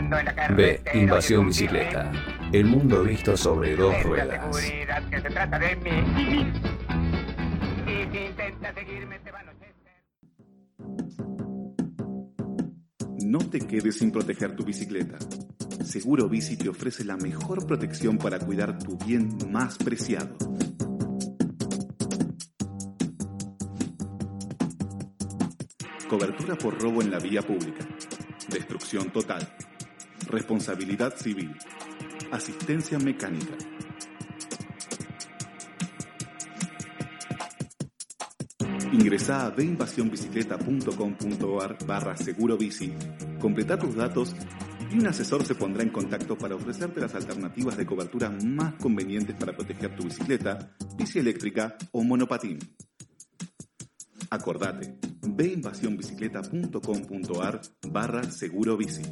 caminando en la B. Invasión bicicleta. El mundo visto sobre dos ruedas. No te quedes sin proteger tu bicicleta. Seguro Bici te ofrece la mejor protección para cuidar tu bien más preciado. Cobertura por robo en la vía pública. Destrucción total. Responsabilidad civil. Asistencia mecánica. Ingresá a deinvasionbicicleta.com.ar barra seguro bici, completa tus datos y un asesor se pondrá en contacto para ofrecerte las alternativas de cobertura más convenientes para proteger tu bicicleta, bici eléctrica o monopatín. Acordate, veinvasionbicicleta.com.ar barra seguro bici.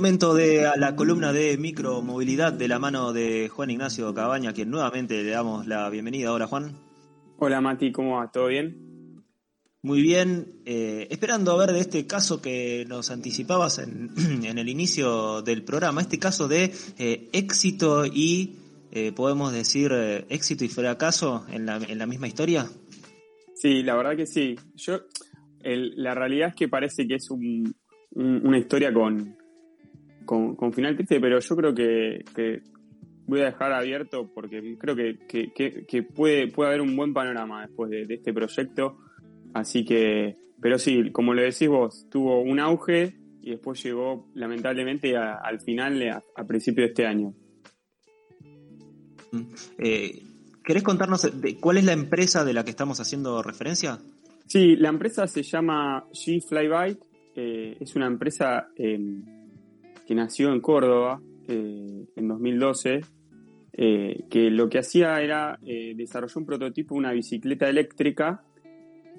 Momento de a la columna de micromovilidad de la mano de Juan Ignacio Cabaña, quien nuevamente le damos la bienvenida. Hola Juan. Hola Mati, ¿cómo va? ¿Todo bien? Muy bien, eh, esperando a ver de este caso que nos anticipabas en, en el inicio del programa, este caso de eh, éxito y, eh, podemos decir, éxito y fracaso en la, en la misma historia. Sí, la verdad que sí. Yo, el- la realidad es que parece que es un- un- una historia con, con, con final triste, pero yo creo que, que voy a dejar abierto porque creo que, que- que- que puede, puede haber un buen panorama después de, de este proyecto. Así que, pero sí, como lo decís vos, tuvo un auge y después llegó lamentablemente a- al final, a, a principio de este año. Eh, ¿Querés contarnos de cuál es la empresa de la que estamos haciendo referencia? Sí, la empresa se llama G Flybike. eh, es una empresa eh, que nació en Córdoba eh, en 2012, eh, que lo que hacía era eh, desarrolló un prototipo una bicicleta eléctrica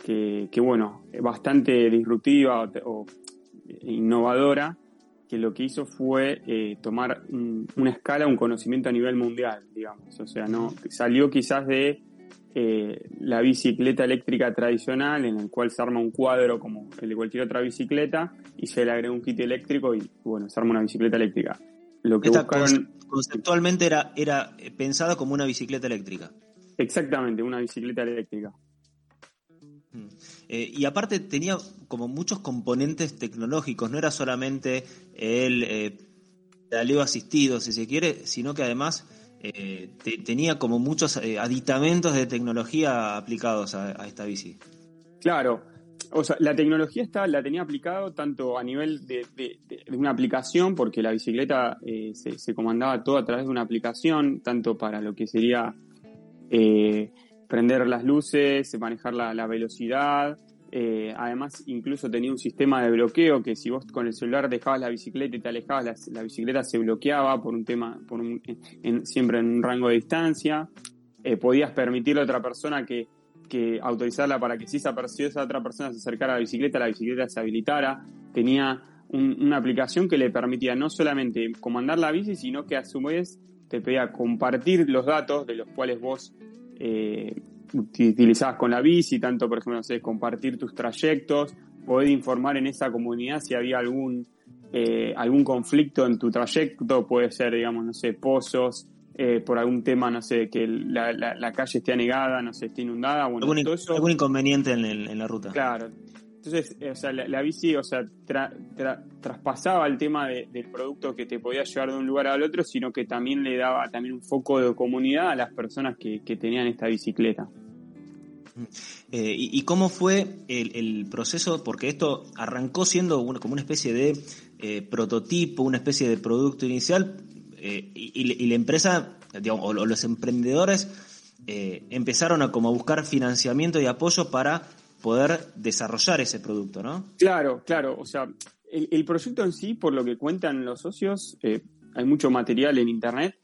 que, que, bueno, bastante disruptiva o, o innovadora, que lo que hizo fue eh, tomar un- una escala, un conocimiento a nivel mundial, digamos. O sea, no salió quizás de eh, la bicicleta eléctrica tradicional, en el cual se arma un cuadro como el de cualquier otra bicicleta, y se le agrega un kit eléctrico y bueno, se arma una bicicleta eléctrica. Lo que Esta buscaron, conce- conceptualmente era, era pensada como una bicicleta eléctrica. exactamente, una bicicleta eléctrica. Mm. Eh, y aparte tenía como muchos componentes tecnológicos, no era solamente el eh, pedaleo asistido, si se quiere, sino que además eh, te- tenía como muchos eh, aditamentos de tecnología aplicados a, esta bici. Claro, o sea, la tecnología está, la tenía aplicado tanto a nivel de, de- de- una aplicación, porque la bicicleta eh, se, comandaba todo a través de una aplicación, tanto para lo que sería eh, prender las luces, manejar la velocidad. Eh, además, incluso tenía un sistema de bloqueo que si vos con el celular dejabas la bicicleta y te alejabas, la, bicicleta se bloqueaba por un tema, siempre en un rango de distancia. Eh, podías permitirle a otra persona que, que autorizarla para que si esa, si esa otra persona se acercara a la bicicleta, la bicicleta se habilitara. Tenía un- una aplicación que le permitía no solamente comandar la bici, sino que a su vez te pedía compartir los datos de los cuales vos eh, utilizabas con la bici, tanto por ejemplo, no sé, compartir tus trayectos, poder informar en esa comunidad si había algún, eh, algún conflicto en tu trayecto, puede ser, digamos, no sé, pozos, eh, por algún tema, no sé, que la, la- la calle esté anegada, no sé, esté inundada, bueno, ¿Algún, in- todo eso. algún inconveniente en, el- en la ruta? Claro. Entonces, eh, o sea, la, la bici, o sea, tra- tra- traspasaba el tema de- del producto que te podía llevar de un lugar al otro, sino que también le daba también un foco de comunidad a las personas que, que tenían esta bicicleta. Eh, y, cómo fue el, proceso? Porque esto arrancó siendo como una especie de eh, prototipo, una especie de producto inicial, eh, y, la empresa, digamos, o, los emprendedores empezaron a como buscar financiamiento y apoyo para poder desarrollar ese producto, ¿no? Claro, claro. O sea, el, el proyecto en sí, por lo que cuentan los socios, hay mucho material en internet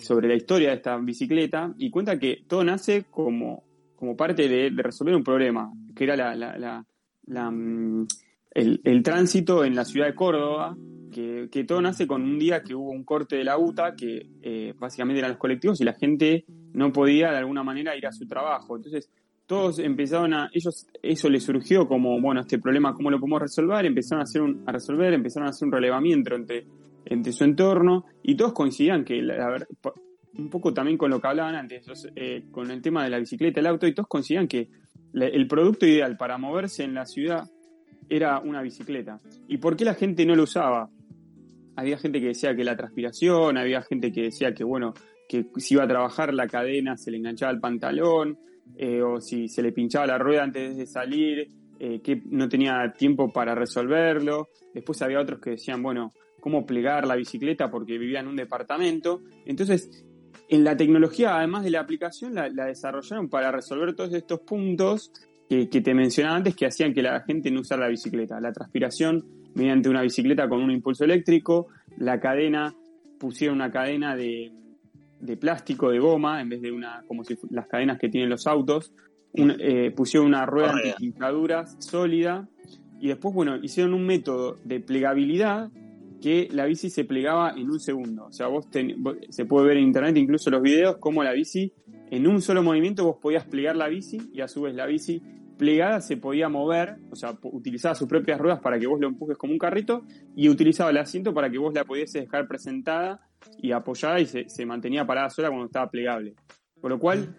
sobre la historia de esta bicicleta y cuenta que todo nace como, como parte de, resolver un problema, que era la, mm, el, tránsito en la ciudad de Córdoba, que todo nace con un día que hubo un corte de la UTA, que eh, básicamente eran los colectivos y la gente no podía de alguna manera ir a su trabajo. Entonces, todos empezaron a, ellos, eso les surgió como, bueno, este problema, ¿cómo lo podemos resolver? Empezaron a, hacer un, a resolver, empezaron a hacer un relevamiento entre, entre su entorno y todos coincidían que, la, un poco también con lo que hablaban antes, eh, con el tema de la bicicleta, el auto, y todos coincidían que el producto ideal para moverse en la ciudad era una bicicleta. ¿Y por qué la gente no lo usaba? Había gente que decía que la transpiración, había gente que decía que, bueno, que si iba a trabajar la cadena se le enganchaba el pantalón, eh, o si se le pinchaba la rueda antes de salir, eh, que no tenía tiempo para resolverlo. Después había otros que decían, bueno, cómo plegar la bicicleta porque vivía en un departamento. Entonces, en la tecnología, además de la aplicación, la, la desarrollaron para resolver todos estos puntos que, que te mencionaba antes que hacían que la gente no usara la bicicleta. La transpiración mediante una bicicleta con un impulso eléctrico, la cadena, pusieron una cadena de, de plástico, de goma, en vez de una, como si las cadenas que tienen los autos, un- eh, pusieron una rueda Correa. antiquincaduras sólida y después, bueno, hicieron un método de plegabilidad que la bici se plegaba en un segundo. O sea, vos, se puede ver en internet incluso los videos cómo la bici, en un solo movimiento vos podías plegar la bici y a su vez la bici plegada se podía mover, o sea, utilizaba sus propias ruedas para que vos lo empujes como un carrito y utilizaba el asiento para que vos la pudieses dejar presentada y apoyada y se, mantenía parada sola cuando estaba plegable. Por lo cual,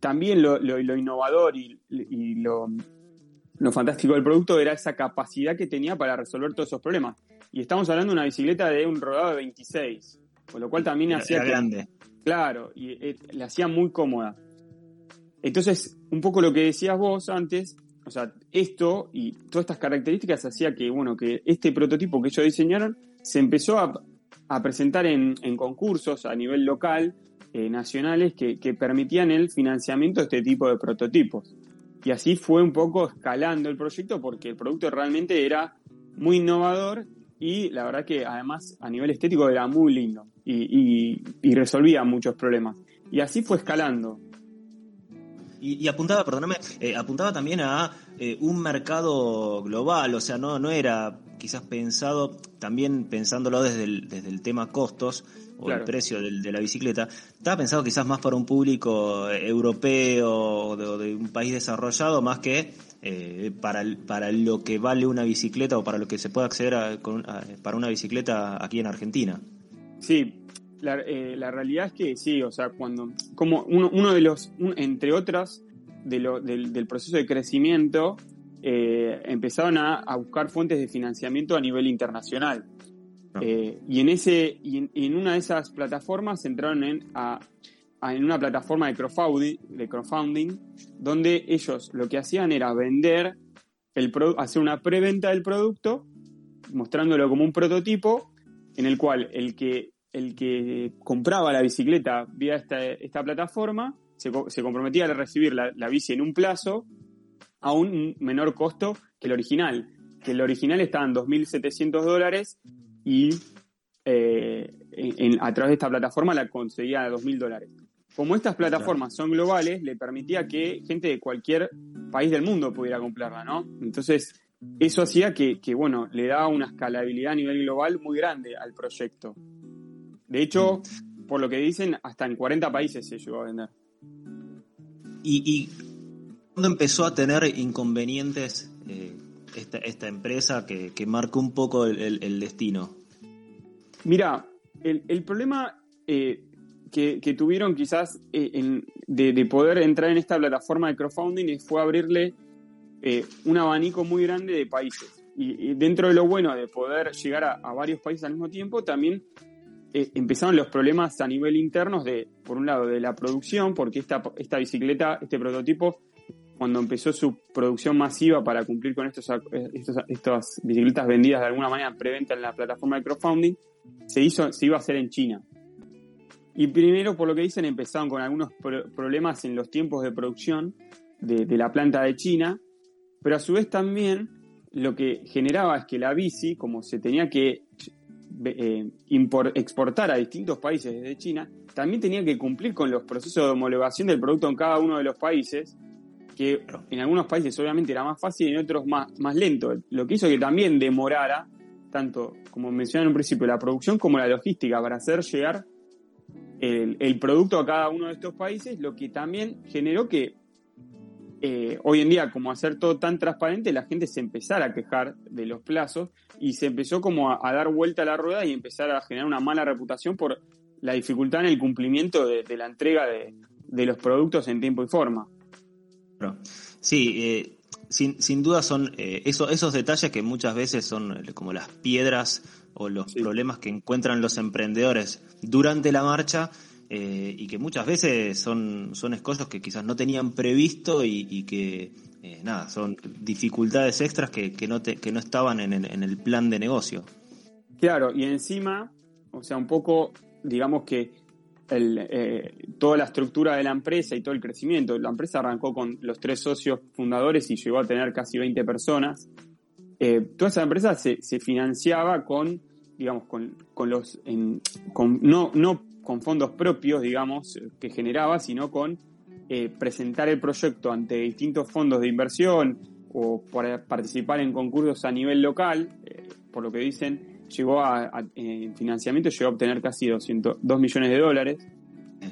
también lo, innovador y lo, lo fantástico del producto era esa capacidad que tenía para resolver todos esos problemas. Y estamos hablando de una bicicleta de un rodado de 26, con lo cual también Era, hacía grande. Claro, y eh, la hacía muy cómoda. Entonces, un poco lo que decías vos antes, o sea, esto y todas estas características hacía que, bueno, que este prototipo que ellos diseñaron se empezó a, a presentar en, en concursos a nivel local, eh, nacionales, que, que permitían el financiamiento de este tipo de prototipos. Y así fue un poco escalando el proyecto porque el producto realmente era muy innovador y la verdad que además a nivel estético era muy lindo y, y- resolvía muchos problemas. Y así fue escalando. Y, y apuntaba, perdóname, eh, apuntaba también a eh, un mercado global, o sea, no, no era quizás pensado, también pensándolo desde el, desde el tema costos o Claro. el precio del- de la bicicleta, estaba pensado quizás más para un público eh, europeo o de, de un país desarrollado más que eh, para, para lo que vale una bicicleta o para lo que se puede acceder a- con- a- para una bicicleta aquí en Argentina. Sí, la, eh, la realidad es que sí, o sea, cuando, como uno, uno de los, un- entre otras, de lo- del, del proceso de crecimiento, eh, empezaron a, a buscar fuentes de financiamiento a nivel internacional. Ah. Eh, y en ese, y en, en una de esas plataformas entraron en, a, a- en una plataforma de crowdfunding, de crowdfunding, donde ellos lo que hacían era vender el hacer una preventa del producto, mostrándolo como un prototipo, en el cual el que, el que compraba la bicicleta vía esta, esta plataforma se, se comprometía a recibir la, la bici en un plazo a un menor costo que el original. Que el original estaba en 2.700 dólares y eh, en- en- a través de esta plataforma la conseguía a 2.000 dólares. Como estas plataformas son globales, le permitía que gente de cualquier país del mundo pudiera comprarla, ¿no? Entonces, eso hacía que, que, bueno, le daba una escalabilidad a nivel global muy grande al proyecto. De hecho, por lo que dicen, hasta en 40 países se llegó a vender. ¿Y, y cuándo empezó a tener inconvenientes eh, esta, empresa que, que marcó un poco el, el- destino? Mira, el, el problema eh, que, que tuvieron quizás eh, en- de, de poder entrar en esta plataforma de crowdfunding fue abrirle un abanico muy grande de países. Y, dentro de lo bueno de poder llegar a, a varios países al mismo tiempo, también empezaron los problemas a nivel internos de, por un lado, de la producción, porque esta, esta bicicleta, este prototipo, cuando empezó su producción masiva para cumplir con estos, ac- estos- estas bicicletas vendidas de alguna manera en preventa en la plataforma de crowdfunding, se hizo, se iba a hacer en China. Y primero, por lo que dicen, empezaron con algunos pro- problemas en los tiempos de producción de, la planta de China, pero a su vez también lo que generaba es que la bici, como se tenía que eh, exportar a distintos países desde China, también tenía que cumplir con los procesos de homologación del producto en cada uno de los países, que en algunos países obviamente era más fácil y en otros más, más lento, lo que hizo que también demorara tanto, como mencioné en un principio, la producción como la logística para hacer llegar el, producto a cada uno de estos países, lo que también generó que eh, hoy en día, como hacer todo tan transparente, la gente se empezara a quejar de los plazos y se empezó como a, a dar vuelta a la rueda y empezar a generar una mala reputación por la dificultad en el cumplimiento de, de la entrega de, de los productos en tiempo y forma. Claro. Sí, eh, sin, sin duda son eh, eso- esos detalles que muchas veces son eh, como las piedras o los Sí. problemas que encuentran los emprendedores durante la marcha eh, y que muchas veces son, son escollos que quizás no tenían previsto y, y que, eh, nada, son dificultades extras que, que, no, te- que no estaban en, el- en el plan de negocio. Claro, y encima, o sea, un poco, digamos que eh, toda la estructura de la empresa y todo el crecimiento, la empresa arrancó con los tres socios fundadores y llegó a tener casi 20 personas. Eh, toda esa empresa se, se financiaba con, digamos, con, con los, con, no, no con fondos propios, digamos, que generaba, sino con eh, presentar el proyecto ante distintos fondos de inversión o para participar en concursos a nivel local, eh, por lo que dicen, llegó a, en financiamiento, llegó a obtener casi 200, 2 millones de dólares.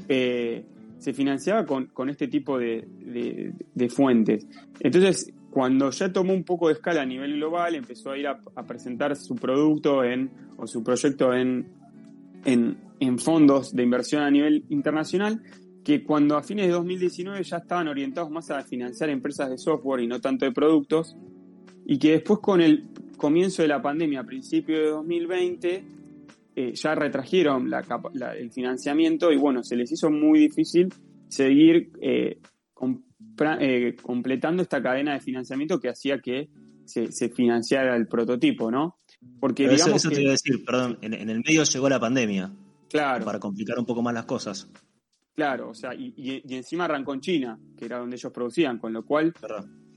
Eh, se financiaba con, con este tipo de, de- de fuentes. Entonces, cuando ya tomó un poco de escala a nivel global, empezó a ir a, a presentar su producto en, o su proyecto en, en, en fondos de inversión a nivel internacional, que cuando a fines de 2019 ya estaban orientados más a financiar empresas de software y no tanto de productos, y que después con el comienzo de la pandemia a principios de 2020 eh, ya retrajeron la capa- la- el financiamiento y bueno, se les hizo muy difícil seguir eh, compra- eh, completando esta cadena de financiamiento que hacía que se, se financiara el prototipo, ¿no? Porque Pero digamos eso que, te iba a decir, perdón, en, en el medio llegó la pandemia claro, para complicar un poco más las cosas. claro, o sea, y, y- y encima arrancó en China, que era donde ellos producían, con lo cual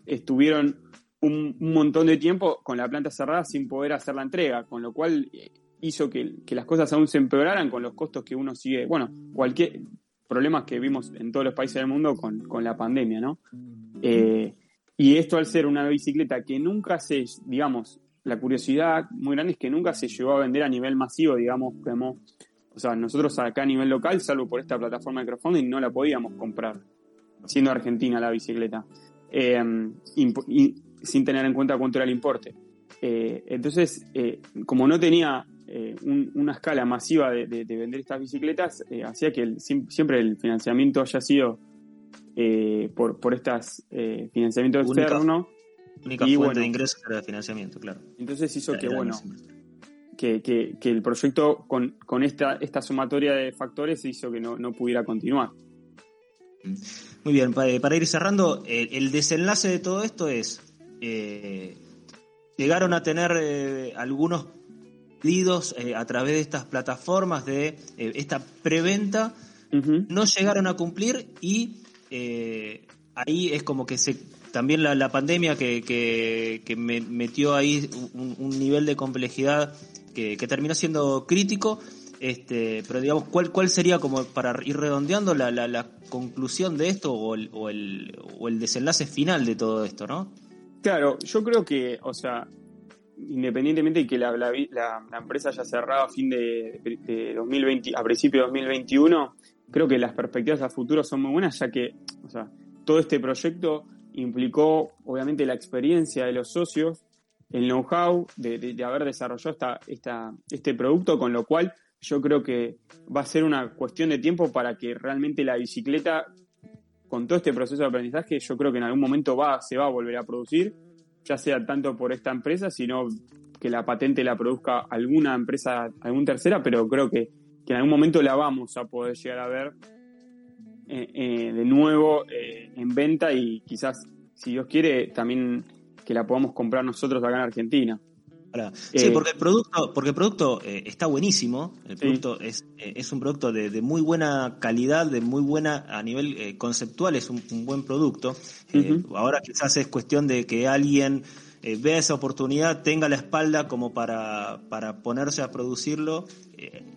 estuvieron un, un montón de tiempo con la planta cerrada sin poder hacer la entrega, con lo cual eh, hizo que, que las cosas aún se empeoraran con los costos que uno sigue, bueno, cualquier problemas que vimos en todos los países del mundo con, con la pandemia, ¿no? Eh, y esto al ser una bicicleta que nunca se, digamos, la curiosidad muy grande es que nunca se llegó a vender a nivel masivo, digamos, como, o sea, nosotros acá a nivel local, salvo por esta plataforma de crowdfunding, no la podíamos comprar, siendo argentina la bicicleta, eh, sin tener en cuenta cuánto era el importe. Eh, entonces, eh, como no tenía eh, un- una escala masiva de, de- de vender estas bicicletas, hacía que el- siempre el financiamiento haya sido por, por estas financiamiento Única. externo. única Y fuente bueno. de ingresos era de financiamiento, claro. Entonces hizo que, bueno, que, que- que el proyecto con, con esta, esta sumatoria de factores hizo que no, no pudiera continuar. Muy bien, pa- para, ir cerrando, el, el desenlace de todo esto es, eh, llegaron a tener eh, algunos pedidos eh, a través de estas plataformas de esta preventa, no llegaron a cumplir y ahí es como que se también la, la pandemia que, que, que me- metió ahí un, un nivel de complejidad que, que terminó siendo crítico. Este, pero digamos, ¿cuál, ¿cuál sería como para ir redondeando la, la, la conclusión de esto o el, o, el, o el desenlace final de todo esto, no? Claro, yo creo que, o sea, independientemente de que la, empresa haya cerrado a fin de, de 2020, a principio de 2021, creo que las perspectivas a futuro son muy buenas, ya que, o sea, todo este proyecto implicó, obviamente, la experiencia de los socios, el know-how de, de- de haber desarrollado esta, esta, este producto, con lo cual yo creo que va a ser una cuestión de tiempo para que realmente la bicicleta, con todo este proceso de aprendizaje, yo creo que en algún momento va, se va a volver a producir, ya sea tanto por esta empresa, sino que la patente la produzca alguna empresa, alguna tercera, pero creo que, que en algún momento la vamos a poder llegar a ver eh, eh, de nuevo eh, en venta y quizás, si Dios quiere, también que la podamos comprar nosotros acá en Argentina. Eh, sí, porque el producto, porque el producto eh, está buenísimo. El Sí. producto es, eh, es un producto de, de muy buena calidad, de muy buena a nivel eh, conceptual, es un, un buen producto. Eh, Ujú. ahora quizás es cuestión de que alguien vea esa oportunidad, tenga la espalda como para, para ponerse a producirlo,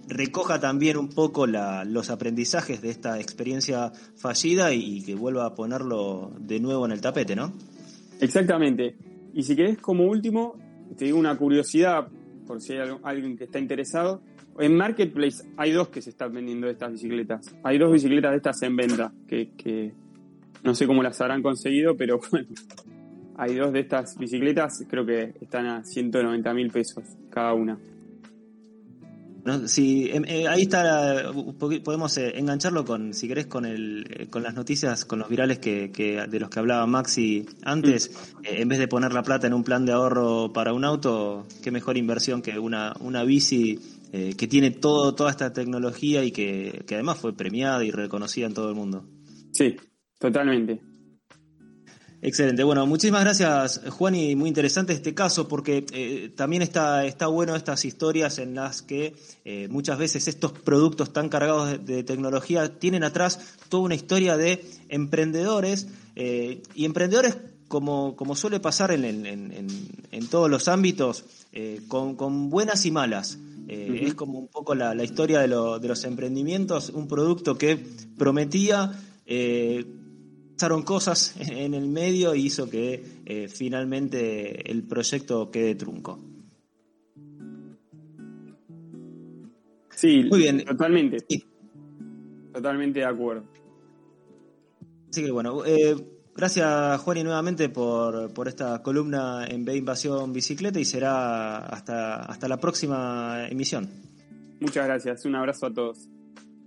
recoja también un poco la- los aprendizajes de esta experiencia fallida y, y que vuelva a ponerlo de nuevo en el tapete, ¿no? Exactamente. Y si querés, como último, te digo una curiosidad por si hay alguien que está interesado. En Marketplace hay dos que se están vendiendo de estas bicicletas. Hay dos bicicletas de estas en venta, que, que no sé cómo las habrán conseguido, pero bueno, hay dos de estas bicicletas, creo que están a 190 mil pesos cada una. No, si, em, eh, ahí está, po- podemos eh, engancharlo con, si querés, con el, eh, con las noticias, con los virales que, que- de los que hablaba Maxi antes. Eh, en vez de poner la plata en un plan de ahorro para un auto, qué mejor inversión que una, una bici que tiene todo, toda esta tecnología y que, que además fue premiada y reconocida en todo el mundo. Sí, totalmente. Excelente. Bueno, muchísimas gracias, Juan, y muy interesante este caso porque eh, también está, está bueno estas historias en las que eh, muchas veces estos productos tan cargados de, de tecnología tienen atrás toda una historia de emprendedores eh, y emprendedores como, como suele pasar en, en- en- todos los ámbitos, con, con buenas y malas. Eh. Es como un poco la, la historia de, lo- de los emprendimientos, un producto que prometía... eh, pasaron cosas en el medio y hizo que eh, finalmente el proyecto quede trunco. Sí, Muy bien. totalmente. Sí. Totalmente de acuerdo. Así que bueno, eh, gracias Juan y nuevamente por, por esta columna en B Invasión Bicicleta y será hasta, hasta la próxima emisión. Muchas gracias. Un abrazo a todos.